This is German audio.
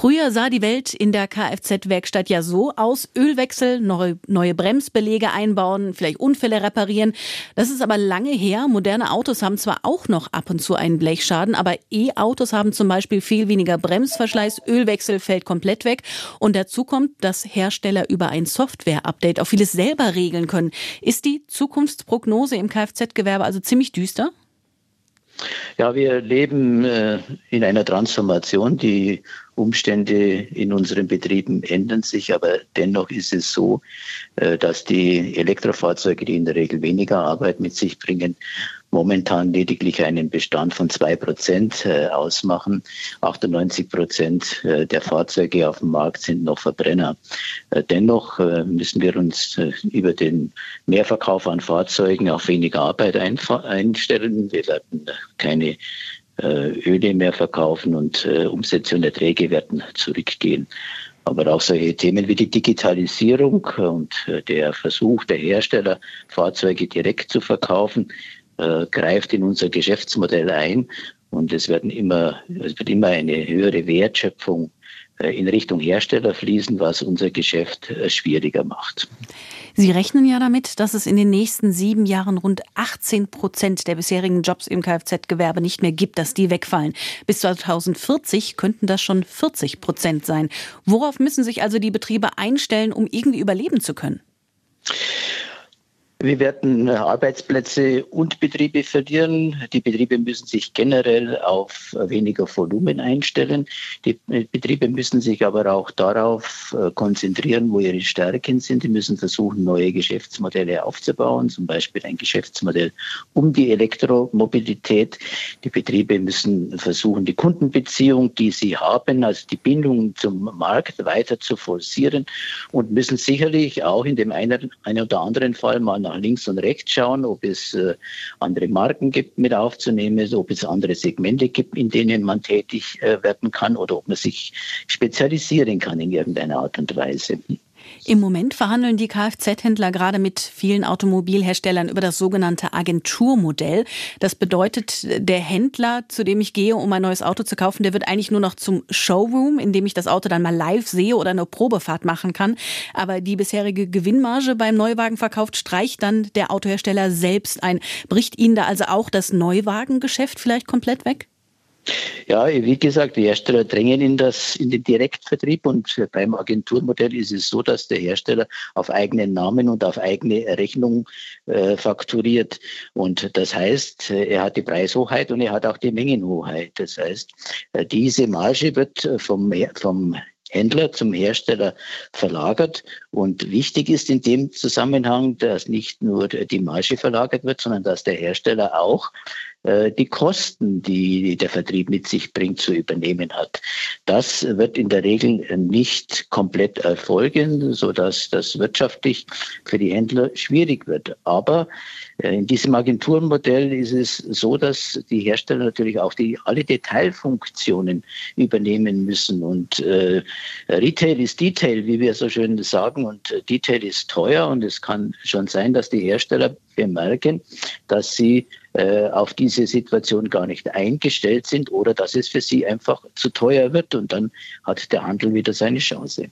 Früher sah die Welt in der Kfz-Werkstatt ja so aus. Ölwechsel, neue, neue Bremsbelege einbauen, vielleicht Unfälle reparieren. Das ist aber lange her. Moderne Autos haben zwar auch noch ab und zu einen Blechschaden, aber E-Autos haben zum Beispiel viel weniger Bremsverschleiß. Ölwechsel fällt komplett weg. Und dazu kommt, dass Hersteller über ein Software-Update auch vieles selber regeln können. Ist die Zukunftsprognose im Kfz-Gewerbe also ziemlich düster? Ja, wir leben äh, in einer Transformation. Die Umstände in unseren Betrieben ändern sich, aber dennoch ist es so, äh, dass die Elektrofahrzeuge, die in der Regel weniger Arbeit mit sich bringen, momentan lediglich einen Bestand von zwei Prozent äh, ausmachen. 98 Prozent äh, der Fahrzeuge auf dem Markt sind noch Verbrenner. Äh, dennoch müssen wir uns über den Mehrverkauf an Fahrzeugen auf weniger Arbeit einstellen. Wir werden keine Öle mehr verkaufen und Umsätze und Erträge werden zurückgehen. Aber auch solche Themen wie die Digitalisierung und der Versuch der Hersteller, Fahrzeuge direkt zu verkaufen, äh, greift in unser Geschäftsmodell ein und es werden immer, es wird immer eine höhere Wertschöpfung äh, in Richtung Hersteller fließen, was unser Geschäft äh, schwieriger macht. Sie rechnen ja damit, dass es in den nächsten sieben Jahren rund 18 Prozent der bisherigen Jobs im Kfz-Gewerbe nicht mehr gibt, dass die wegfallen. Bis 2040 könnten das schon 40 Prozent sein. Worauf müssen sich also die Betriebe einstellen, um irgendwie überleben zu können? Wir werden Arbeitsplätze und Betriebe verlieren. Die Betriebe müssen sich generell auf weniger Volumen einstellen. Die Betriebe müssen sich aber auch darauf äh, konzentrieren, wo ihre Stärken sind. Die müssen versuchen, neue Geschäftsmodelle aufzubauen, zum Beispiel ein Geschäftsmodell um die Elektromobilität. Die Betriebe müssen versuchen, die Kundenbeziehung, die sie haben, also die Bindung zum Markt weiter zu forcieren und müssen sicherlich auch in dem einen, einen oder anderen Fall mal nach links und rechts schauen, ob es äh, andere Marken gibt mit aufzunehmen, ob es andere Segmente gibt, in denen man tätig äh, werden kann oder ob man sich spezialisieren kann in irgendeiner Art und Weise. Im Moment verhandeln die Kfz-Händler gerade mit vielen Automobilherstellern über das sogenannte Agenturmodell. Das bedeutet, der Händler, zu dem ich gehe, um ein neues Auto zu kaufen, der wird eigentlich nur noch zum Showroom, in dem ich das Auto dann mal live sehe oder eine Probefahrt machen kann. Aber die bisherige Gewinnmarge beim Neuwagenverkauf streicht dann der Autohersteller selbst ein. Bricht Ihnen da also auch das Neuwagengeschäft vielleicht komplett weg? Ja, wie gesagt, die Hersteller drängen in, das, in den Direktvertrieb und beim Agenturmodell ist es so, dass der Hersteller auf eigenen Namen und auf eigene Rechnung äh, fakturiert. Und das heißt, äh, er hat die Preishoheit und er hat auch die Mengenhoheit. Das heißt, äh, diese Marge wird vom, vom Händler zum Hersteller verlagert. Und wichtig ist in dem Zusammenhang, dass nicht nur die Marge verlagert wird, sondern dass der Hersteller auch äh, die Kosten, die der Vertrieb mit sich bringt, zu übernehmen hat. Das wird in der Regel nicht komplett erfolgen, so dass das wirtschaftlich für die Händler schwierig wird. Aber äh, in diesem Agenturenmodell ist es so, dass die Hersteller natürlich auch die, alle Detailfunktionen übernehmen müssen. Und äh, Retail ist Detail, wie wir so schön sagen, und Detail ist teuer. Und es kann schon sein, dass die Hersteller bemerken, dass sie äh, auf diese Situation gar nicht eingestellt sind oder dass es für sie einfach zu teuer wird und dann hat der Handel wieder seine Chance.